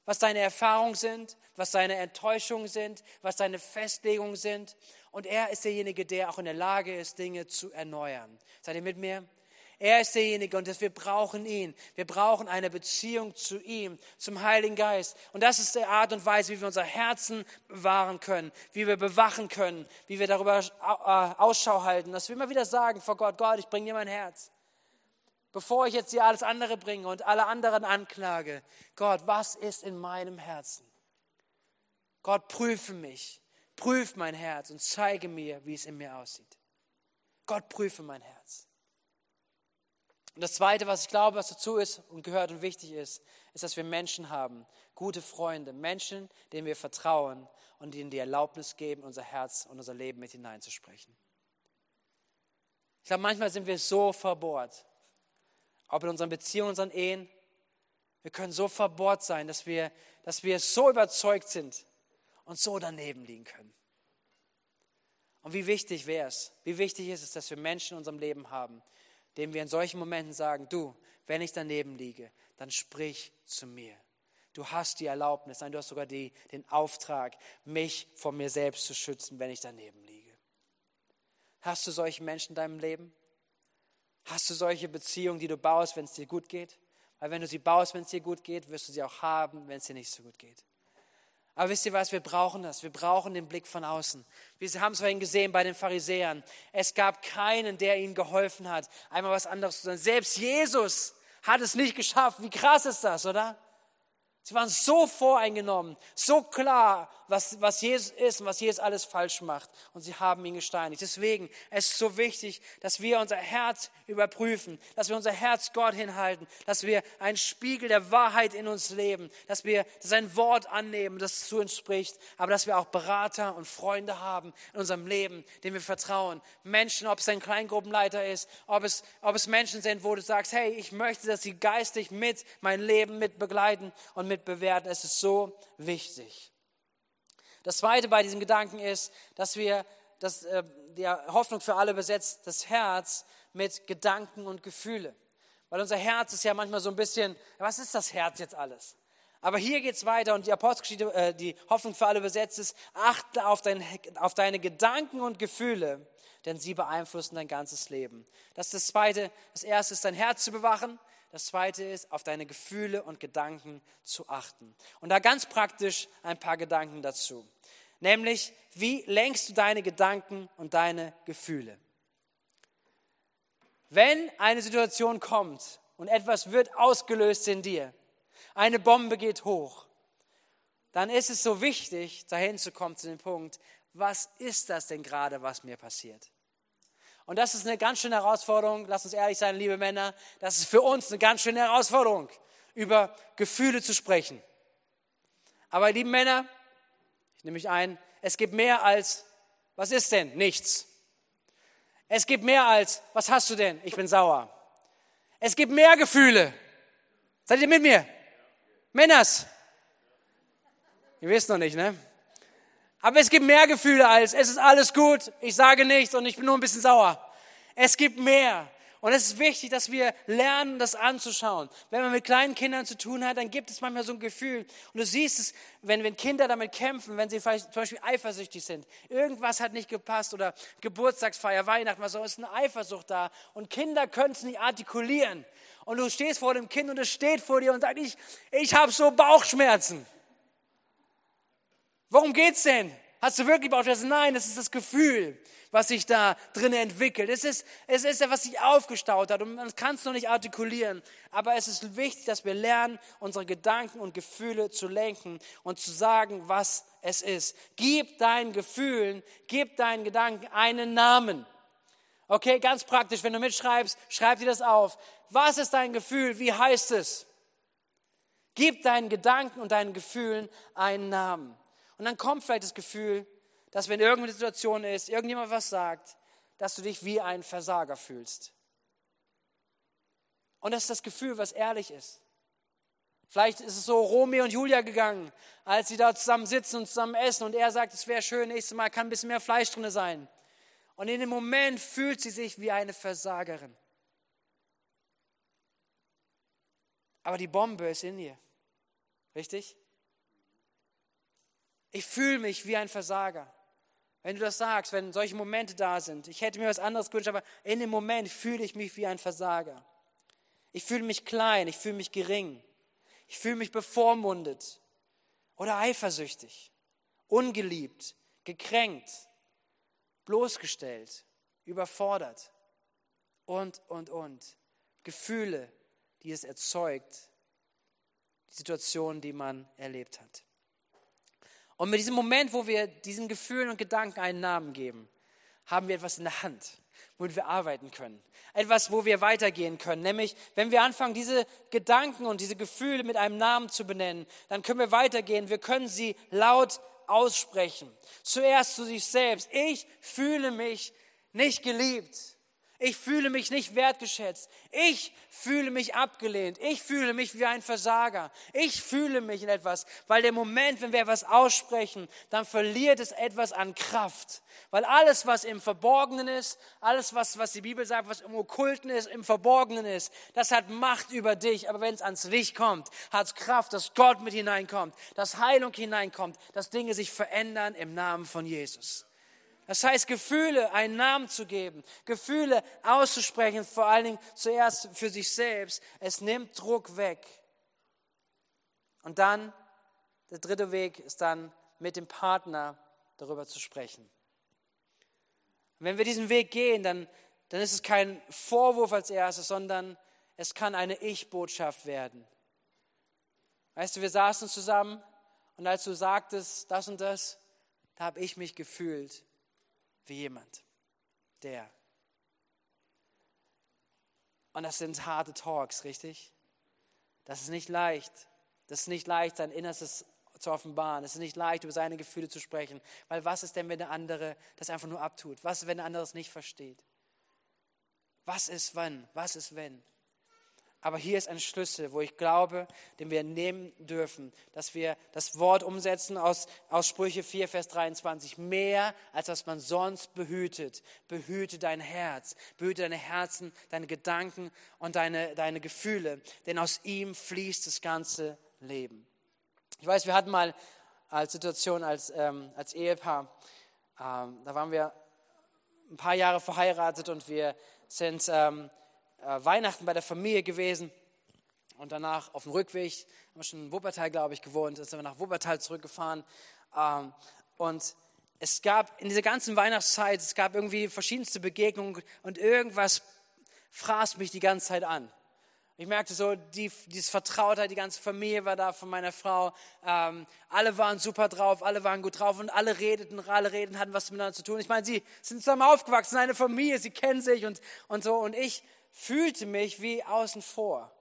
was deine Erfahrungen sind, was deine Enttäuschungen sind, was deine Festlegungen sind. Und er ist derjenige, der auch in der Lage ist, Dinge zu erneuern. Seid ihr mit mir? Er ist derjenige und wir brauchen ihn. Wir brauchen eine Beziehung zu ihm, zum Heiligen Geist. Und das ist die Art und Weise, wie wir unser Herzen bewahren können, wie wir bewachen können, wie wir darüber äh, Ausschau halten, dass wir immer wieder sagen vor Gott, Gott, ich bringe dir mein Herz bevor ich jetzt dir alles andere bringe und alle anderen anklage, Gott, was ist in meinem Herzen? Gott, prüfe mich, prüf mein Herz und zeige mir, wie es in mir aussieht. Gott, prüfe mein Herz. Und das Zweite, was ich glaube, was dazu ist und gehört und wichtig ist, ist, dass wir Menschen haben, gute Freunde, Menschen, denen wir vertrauen und ihnen die Erlaubnis geben, unser Herz und unser Leben mit hineinzusprechen. Ich glaube, manchmal sind wir so verbohrt, ob in unseren Beziehungen, unseren Ehen. Wir können so verbohrt sein, dass wir, dass wir so überzeugt sind und so daneben liegen können. Und wie wichtig wäre es, wie wichtig ist es, dass wir Menschen in unserem Leben haben, denen wir in solchen Momenten sagen, du, wenn ich daneben liege, dann sprich zu mir. Du hast die Erlaubnis, nein, du hast sogar die, den Auftrag, mich vor mir selbst zu schützen, wenn ich daneben liege. Hast du solche Menschen in deinem Leben? Hast du solche Beziehungen, die du baust, wenn es dir gut geht? Weil wenn du sie baust, wenn es dir gut geht, wirst du sie auch haben, wenn es dir nicht so gut geht. Aber wisst ihr was, wir brauchen das. Wir brauchen den Blick von außen. Wir haben es vorhin gesehen bei den Pharisäern. Es gab keinen, der ihnen geholfen hat, einmal was anderes zu sagen. Selbst Jesus hat es nicht geschafft. Wie krass ist das, oder? Sie waren so voreingenommen, so klar, was, was Jesus ist und was Jesus alles falsch macht. Und sie haben ihn gesteinigt. Deswegen es ist es so wichtig, dass wir unser Herz überprüfen, dass wir unser Herz Gott hinhalten, dass wir einen Spiegel der Wahrheit in uns leben, dass wir sein Wort annehmen, das zu uns spricht, aber dass wir auch Berater und Freunde haben in unserem Leben, denen wir vertrauen. Menschen, ob es ein Kleingruppenleiter ist, ob es, ob es Menschen sind, wo du sagst, hey, ich möchte, dass sie geistig mit mein Leben mit begleiten und mit bewerten. Es ist so wichtig. Das zweite bei diesem Gedanken ist, dass wir, dass äh, die Hoffnung für alle besetzt, das Herz mit Gedanken und Gefühle. Weil unser Herz ist ja manchmal so ein bisschen, was ist das Herz jetzt alles? Aber hier geht es weiter und die Apostelgeschichte, äh, die Hoffnung für alle besetzt ist, achte auf, dein, auf deine Gedanken und Gefühle, denn sie beeinflussen dein ganzes Leben. Das ist das Zweite. Das Erste ist, dein Herz zu bewachen. Das zweite ist, auf deine Gefühle und Gedanken zu achten. Und da ganz praktisch ein paar Gedanken dazu. Nämlich, wie lenkst du deine Gedanken und deine Gefühle? Wenn eine Situation kommt und etwas wird ausgelöst in dir, eine Bombe geht hoch, dann ist es so wichtig, dahin zu kommen zu dem Punkt, was ist das denn gerade, was mir passiert? Und das ist eine ganz schöne Herausforderung. Lass uns ehrlich sein, liebe Männer. Das ist für uns eine ganz schöne Herausforderung, über Gefühle zu sprechen. Aber lieben Männer, ich nehme mich ein, es gibt mehr als, was ist denn? Nichts. Es gibt mehr als, was hast du denn? Ich bin sauer. Es gibt mehr Gefühle. Seid ihr mit mir? Männers. Ihr wisst noch nicht, ne? Aber es gibt mehr Gefühle als, es ist alles gut, ich sage nichts und ich bin nur ein bisschen sauer. Es gibt mehr. Und es ist wichtig, dass wir lernen, das anzuschauen. Wenn man mit kleinen Kindern zu tun hat, dann gibt es manchmal so ein Gefühl. Und du siehst es, wenn, wenn Kinder damit kämpfen, wenn sie vielleicht zum Beispiel eifersüchtig sind. Irgendwas hat nicht gepasst oder Geburtstagsfeier, Weihnachten, was so ist eine Eifersucht da. Und Kinder können es nicht artikulieren. Und du stehst vor dem Kind und es steht vor dir und sagt, ich, ich habe so Bauchschmerzen. Worum geht's denn? Hast du wirklich Bauchschmerzen? Nein, es ist das Gefühl, was sich da drin entwickelt. Es ist, es ist ja, was sich aufgestaut hat und man kann es noch nicht artikulieren. Aber es ist wichtig, dass wir lernen, unsere Gedanken und Gefühle zu lenken und zu sagen, was es ist. Gib deinen Gefühlen, gib deinen Gedanken einen Namen. Okay, ganz praktisch, wenn du mitschreibst, schreib dir das auf. Was ist dein Gefühl? Wie heißt es? Gib deinen Gedanken und deinen Gefühlen einen Namen. Und dann kommt vielleicht das Gefühl, dass wenn irgendeine Situation ist, irgendjemand was sagt, dass du dich wie ein Versager fühlst. Und das ist das Gefühl, was ehrlich ist. Vielleicht ist es so Romeo und Julia gegangen, als sie da zusammen sitzen und zusammen essen und er sagt, es wäre schön, nächstes Mal kann ein bisschen mehr Fleisch drin sein. Und in dem Moment fühlt sie sich wie eine Versagerin. Aber die Bombe ist in ihr. Richtig? Ich fühle mich wie ein Versager. Wenn du das sagst, wenn solche Momente da sind, ich hätte mir was anderes gewünscht, aber in dem Moment fühle ich mich wie ein Versager. Ich fühle mich klein, ich fühle mich gering, ich fühle mich bevormundet oder eifersüchtig, ungeliebt, gekränkt, bloßgestellt, überfordert und, und, und. Gefühle, die es erzeugt, die Situation, die man erlebt hat. Und mit diesem Moment, wo wir diesen Gefühlen und Gedanken einen Namen geben, haben wir etwas in der Hand, womit wir arbeiten können. Etwas, wo wir weitergehen können. Nämlich, wenn wir anfangen, diese Gedanken und diese Gefühle mit einem Namen zu benennen, dann können wir weitergehen. Wir können sie laut aussprechen. Zuerst zu sich selbst. Ich fühle mich nicht geliebt. Ich fühle mich nicht wertgeschätzt. Ich fühle mich abgelehnt. Ich fühle mich wie ein Versager. Ich fühle mich in etwas, weil der Moment, wenn wir etwas aussprechen, dann verliert es etwas an Kraft. Weil alles, was im Verborgenen ist, alles, was, was die Bibel sagt, was im Okkulten ist, im Verborgenen ist, das hat Macht über dich. Aber wenn es ans Licht kommt, hat es Kraft, dass Gott mit hineinkommt, dass Heilung hineinkommt, dass Dinge sich verändern im Namen von Jesus. Das heißt, Gefühle einen Namen zu geben, Gefühle auszusprechen, vor allen Dingen zuerst für sich selbst. Es nimmt Druck weg. Und dann, der dritte Weg ist dann mit dem Partner darüber zu sprechen. wenn wir diesen Weg gehen, dann, dann ist es kein Vorwurf als erstes, sondern es kann eine Ich-Botschaft werden. Weißt du, wir saßen zusammen und als du sagtest, das und das, da habe ich mich gefühlt wie jemand, der. Und das sind harte Talks, richtig? Das ist nicht leicht. Das ist nicht leicht, sein Innerstes zu offenbaren. Es ist nicht leicht, über seine Gefühle zu sprechen. Weil was ist denn, wenn der andere das einfach nur abtut? Was ist, wenn der andere es nicht versteht? Was ist wann? Was ist wenn? Aber hier ist ein Schlüssel, wo ich glaube, den wir nehmen dürfen, dass wir das Wort umsetzen aus, aus Sprüche 4, Vers 23. Mehr, als was man sonst behütet. Behüte dein Herz, behüte deine Herzen, deine Gedanken und deine, deine Gefühle, denn aus ihm fließt das ganze Leben. Ich weiß, wir hatten mal als Situation, als, ähm, als Ehepaar, ähm, da waren wir ein paar Jahre verheiratet und wir sind ähm, äh, Weihnachten bei der Familie gewesen und danach auf dem Rückweg, haben wir schon in Wuppertal, glaube ich, gewohnt, sind wir nach Wuppertal zurückgefahren ähm, und es gab in dieser ganzen Weihnachtszeit, es gab irgendwie verschiedenste Begegnungen und irgendwas fraß mich die ganze Zeit an. Ich merkte so, die, dieses Vertrautheit, die ganze Familie war da von meiner Frau. Ähm, alle waren super drauf, alle waren gut drauf und alle redeten, alle reden hatten was miteinander zu tun. Ich meine, sie sind zusammen aufgewachsen, eine Familie, sie kennen sich und, und so. Und ich fühlte mich wie außen vor.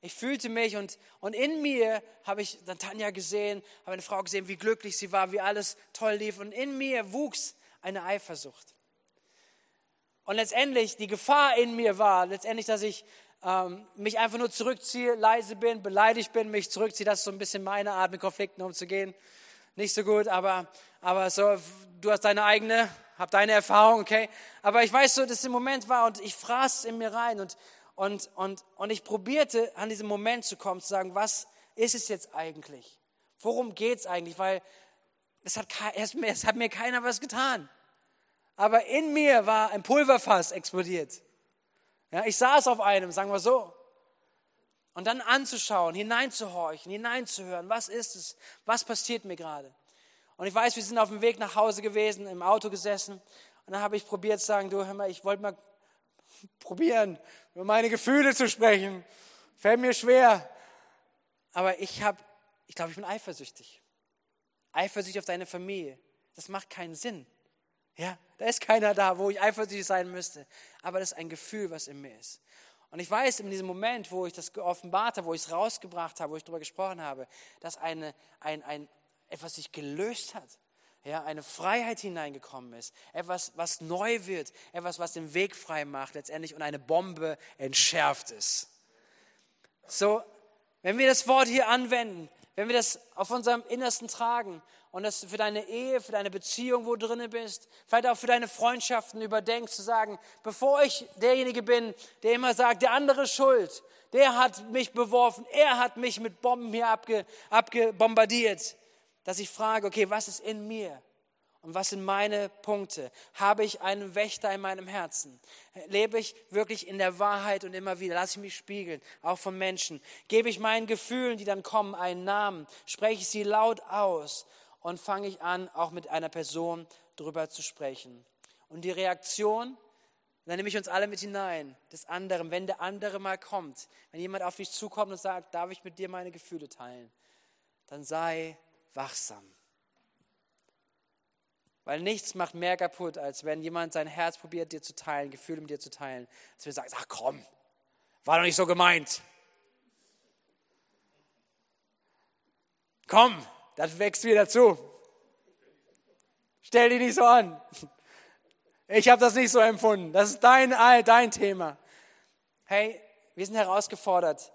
Ich fühlte mich und, und in mir habe ich dann Tanja gesehen, habe eine Frau gesehen, wie glücklich sie war, wie alles toll lief. Und in mir wuchs eine Eifersucht. Und letztendlich, die Gefahr in mir war, letztendlich, dass ich ähm, mich einfach nur zurückziehe, leise bin, beleidigt bin, mich zurückziehe. Das ist so ein bisschen meine Art, mit Konflikten umzugehen. Nicht so gut, aber, aber so, du hast deine eigene, hab deine Erfahrung, okay? Aber ich weiß so, dass es im Moment war und ich fraß in mir rein und, und, und, und ich probierte, an diesen Moment zu kommen, zu sagen, was ist es jetzt eigentlich? Worum geht es eigentlich? Weil es hat, es hat mir keiner was getan. Aber in mir war ein Pulverfass explodiert. Ja, ich saß auf einem, sagen wir so. Und dann anzuschauen, hineinzuhorchen, hineinzuhören, was ist es, was passiert mir gerade. Und ich weiß, wir sind auf dem Weg nach Hause gewesen, im Auto gesessen. Und dann habe ich probiert zu sagen, du hör mal, ich wollte mal probieren, über meine Gefühle zu sprechen. Fällt mir schwer. Aber ich habe, ich glaube, ich bin eifersüchtig. Eifersüchtig auf deine Familie. Das macht keinen Sinn. Ja, da ist keiner da, wo ich eifersüchtig sein müsste. Aber das ist ein Gefühl, was in mir ist. Und ich weiß, in diesem Moment, wo ich das geoffenbart habe, wo ich es rausgebracht habe, wo ich darüber gesprochen habe, dass eine, ein, ein, etwas sich gelöst hat. Ja, eine Freiheit hineingekommen ist. Etwas, was neu wird. Etwas, was den Weg frei macht letztendlich und eine Bombe entschärft ist. So, wenn wir das Wort hier anwenden, wenn wir das auf unserem Innersten tragen und das für deine Ehe, für deine Beziehung, wo du drinne bist, vielleicht auch für deine Freundschaften überdenkst, zu sagen, bevor ich derjenige bin, der immer sagt, der andere ist schuld, der hat mich beworfen, er hat mich mit Bomben hier abge, abgebombardiert, dass ich frage, okay, was ist in mir? Und was sind meine Punkte? Habe ich einen Wächter in meinem Herzen? Lebe ich wirklich in der Wahrheit und immer wieder? Lasse ich mich spiegeln, auch von Menschen? Gebe ich meinen Gefühlen, die dann kommen, einen Namen? Spreche ich sie laut aus? Und fange ich an, auch mit einer Person darüber zu sprechen? Und die Reaktion, dann nehme ich uns alle mit hinein, des anderen, wenn der andere mal kommt, wenn jemand auf dich zukommt und sagt, darf ich mit dir meine Gefühle teilen, dann sei wachsam. Weil nichts macht mehr kaputt, als wenn jemand sein Herz probiert, dir zu teilen, Gefühle mit dir zu teilen. Dass wir sagen, ach komm, war doch nicht so gemeint. Komm, das wächst wieder zu. Stell dich nicht so an. Ich habe das nicht so empfunden. Das ist dein, dein Thema. Hey, wir sind herausgefordert,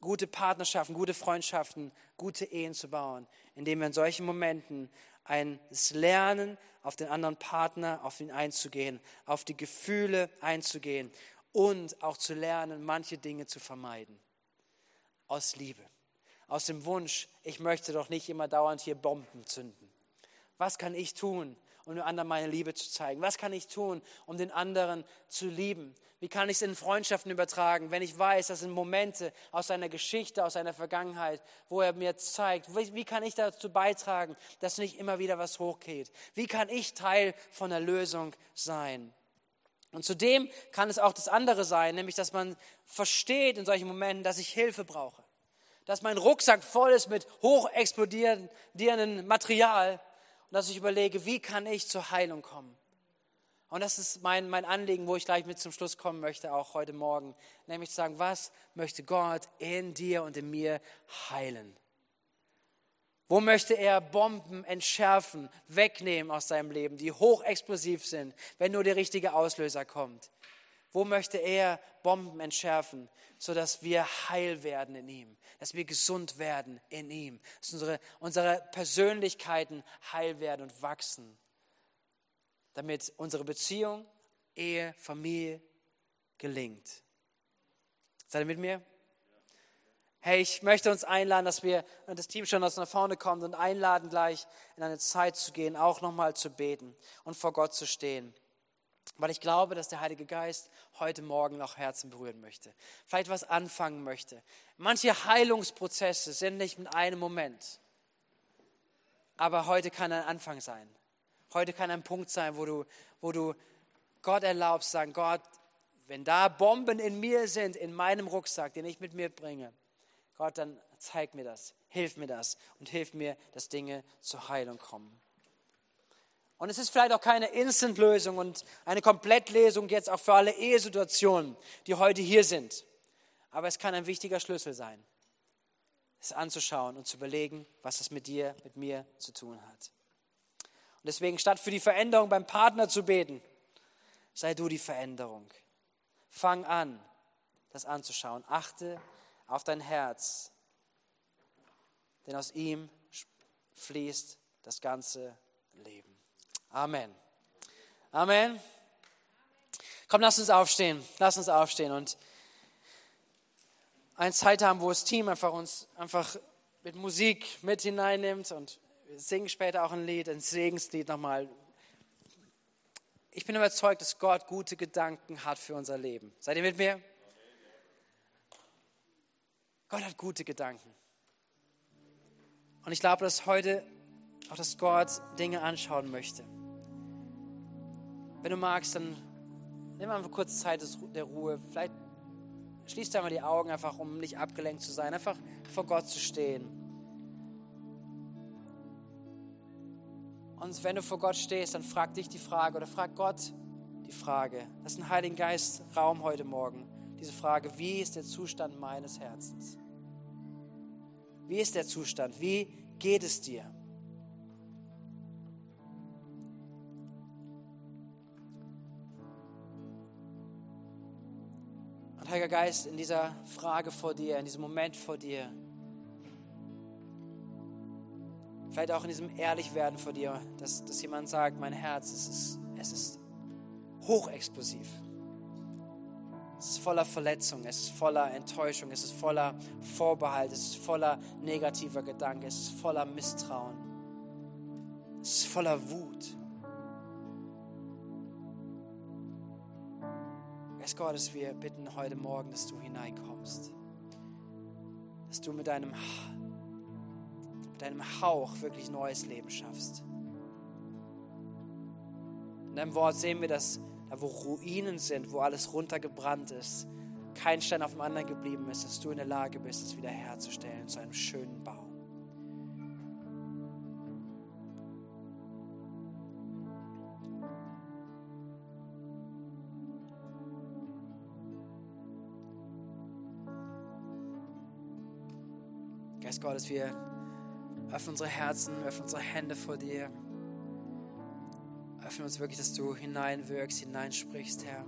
gute Partnerschaften, gute Freundschaften, gute Ehen zu bauen, indem wir in solchen Momenten ein Lernen, auf den anderen Partner, auf ihn einzugehen, auf die Gefühle einzugehen und auch zu lernen, manche Dinge zu vermeiden. Aus Liebe. Aus dem Wunsch, ich möchte doch nicht immer dauernd hier Bomben zünden. Was kann ich tun, um dem anderen meine Liebe zu zeigen? Was kann ich tun, um den anderen zu lieben? Wie kann ich es in Freundschaften übertragen, wenn ich weiß, das sind Momente aus seiner Geschichte, aus seiner Vergangenheit, wo er mir zeigt, wie kann ich dazu beitragen, dass nicht immer wieder was hochgeht? Wie kann ich Teil von der Lösung sein? Und zudem kann es auch das andere sein, nämlich dass man versteht in solchen Momenten, dass ich Hilfe brauche dass mein Rucksack voll ist mit hochexplodierendem Material und dass ich überlege, wie kann ich zur Heilung kommen. Und das ist mein, mein Anliegen, wo ich gleich mit zum Schluss kommen möchte, auch heute Morgen. Nämlich zu sagen, was möchte Gott in dir und in mir heilen? Wo möchte er Bomben entschärfen, wegnehmen aus seinem Leben, die hochexplosiv sind, wenn nur der richtige Auslöser kommt? Wo möchte er Bomben entschärfen, sodass wir heil werden in ihm, dass wir gesund werden in ihm, dass unsere, unsere Persönlichkeiten heil werden und wachsen, damit unsere Beziehung, Ehe, Familie gelingt. Seid ihr mit mir? Hey, ich möchte uns einladen, dass wir, und das Team schon aus nach vorne kommt und einladen, gleich in eine Zeit zu gehen, auch nochmal zu beten und vor Gott zu stehen. Weil ich glaube, dass der Heilige Geist heute Morgen noch Herzen berühren möchte. Vielleicht was anfangen möchte. Manche Heilungsprozesse sind nicht mit einem Moment. Aber heute kann ein Anfang sein. Heute kann ein Punkt sein, wo du, wo du Gott erlaubst, sagen, Gott, wenn da Bomben in mir sind, in meinem Rucksack, den ich mit mir bringe, Gott, dann zeig mir das, hilf mir das und hilf mir, dass Dinge zur Heilung kommen. Und es ist vielleicht auch keine Instant-Lösung und eine Komplettlesung jetzt auch für alle Ehesituationen, die heute hier sind. Aber es kann ein wichtiger Schlüssel sein, es anzuschauen und zu überlegen, was es mit dir, mit mir zu tun hat. Und deswegen, statt für die Veränderung beim Partner zu beten, sei du die Veränderung. Fang an, das anzuschauen. Achte auf dein Herz, denn aus ihm fließt das ganze Leben. Amen. Amen. Komm, lass uns aufstehen. Lass uns aufstehen und eine Zeit haben, wo das Team einfach uns einfach mit Musik mit hineinnimmt und wir singen später auch ein Lied, ein Segenslied nochmal. Ich bin überzeugt, dass Gott gute Gedanken hat für unser Leben. Seid ihr mit mir? Gott hat gute Gedanken. Und ich glaube, dass heute auch, dass Gott Dinge anschauen möchte. Wenn du magst, dann nimm einfach kurz Zeit der Ruhe. Vielleicht schließt einmal die Augen, einfach um nicht abgelenkt zu sein, einfach vor Gott zu stehen. Und wenn du vor Gott stehst, dann frag dich die Frage oder frag Gott die Frage. Das ist ein Heiligen Geist Raum heute Morgen. Diese Frage, wie ist der Zustand meines Herzens? Wie ist der Zustand? Wie geht es dir? Heiliger Geist, in dieser Frage vor dir, in diesem Moment vor dir, vielleicht auch in diesem Ehrlichwerden vor dir, dass, dass jemand sagt, mein Herz, es ist, es ist hochexplosiv. Es ist voller Verletzung, es ist voller Enttäuschung, es ist voller Vorbehalt, es ist voller negativer Gedanken, es ist voller Misstrauen, es ist voller Wut. Gottes, wir bitten heute Morgen, dass du hineinkommst, dass du mit deinem, mit deinem Hauch wirklich neues Leben schaffst. In deinem Wort sehen wir, dass da wo Ruinen sind, wo alles runtergebrannt ist, kein Stein auf dem anderen geblieben ist, dass du in der Lage bist, es wiederherzustellen zu einem schönen Bau. Geist Gottes, wir öffnen unsere Herzen, öffnen unsere Hände vor dir öffne uns wirklich, dass du hineinwirkst, hineinsprichst, Herr.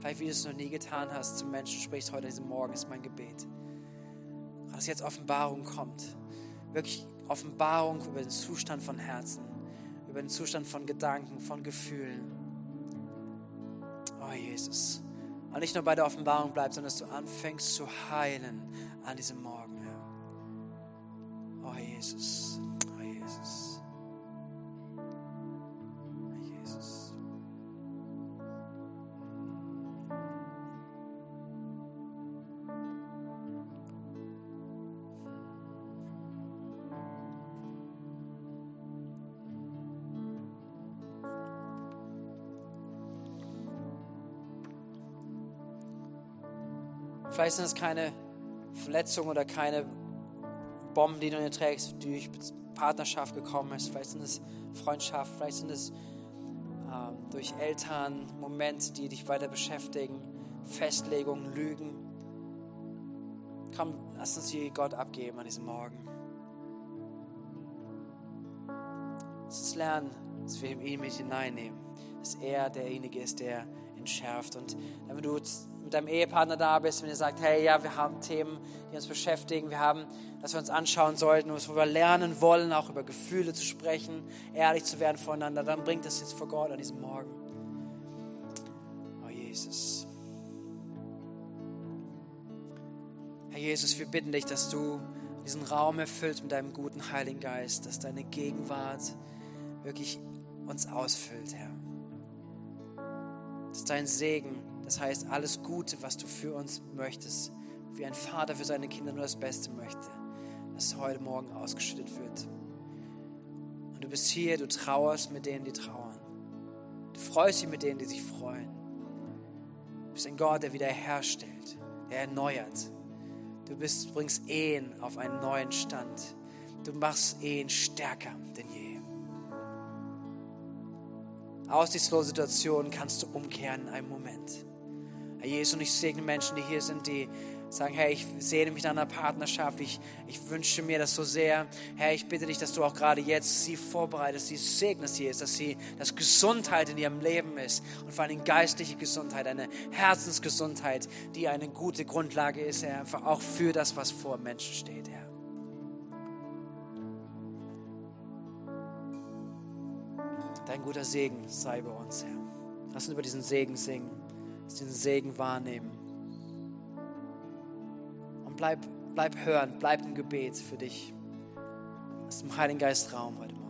Vielleicht wie du es noch nie getan hast, zum Menschen sprichst heute diesen Morgen, ist mein Gebet. Dass jetzt Offenbarung kommt. Wirklich Offenbarung über den Zustand von Herzen, über den Zustand von Gedanken, von Gefühlen. Oh Jesus. Und nicht nur bei der Offenbarung bleibst, sondern dass du anfängst zu heilen an diesem Morgen, Jesus. Vielleicht sind es keine Verletzungen oder keine Bomben, die du in dir trägst, die durch Partnerschaft gekommen ist. Vielleicht sind es Freundschaft, vielleicht sind es ähm, durch Eltern Momente, die dich weiter beschäftigen, Festlegungen, Lügen. Komm, lass uns sie Gott abgeben an diesem Morgen. Lass uns lernen, dass wir ihn mit hineinnehmen, dass er derjenige ist, der entschärft. Und wenn du deinem Ehepartner da bist, wenn ihr sagt, hey, ja, wir haben Themen, die uns beschäftigen, wir haben, dass wir uns anschauen sollten, wo wir lernen wollen, auch über Gefühle zu sprechen, ehrlich zu werden voneinander, dann bringt das jetzt vor Gott an diesem Morgen. Oh Jesus. Herr Jesus, wir bitten dich, dass du diesen Raum erfüllst mit deinem guten Heiligen Geist, dass deine Gegenwart wirklich uns ausfüllt, Herr. Dass dein Segen, das heißt alles Gute, was du für uns möchtest, wie ein Vater für seine Kinder nur das Beste möchte, dass heute Morgen ausgeschüttet wird. Und du bist hier, du trauerst mit denen, die trauern. Du freust dich mit denen, die sich freuen. Du bist ein Gott, der wiederherstellt, der erneuert. Du bist, bringst Ehen auf einen neuen Stand. Du machst Ehen stärker denn je. Aussichtslose Situationen kannst du umkehren in einem Moment. Herr Jesus, und ich segne Menschen, die hier sind, die sagen, hey, ich sehne mich nach einer Partnerschaft, ich, ich wünsche mir das so sehr. Herr, ich bitte dich, dass du auch gerade jetzt sie vorbereitest, sie segnest ist, dass sie, dass Gesundheit in ihrem Leben ist und vor allem geistliche Gesundheit, eine Herzensgesundheit, die eine gute Grundlage ist, Herr, einfach auch für das, was vor Menschen steht, Herr. Dein guter Segen sei bei uns, Herr. Lass uns über diesen Segen singen, lass diesen Segen wahrnehmen. Und bleib, bleib hören, bleib im Gebet für dich. Lass dem Heiligen Geist Raum heute.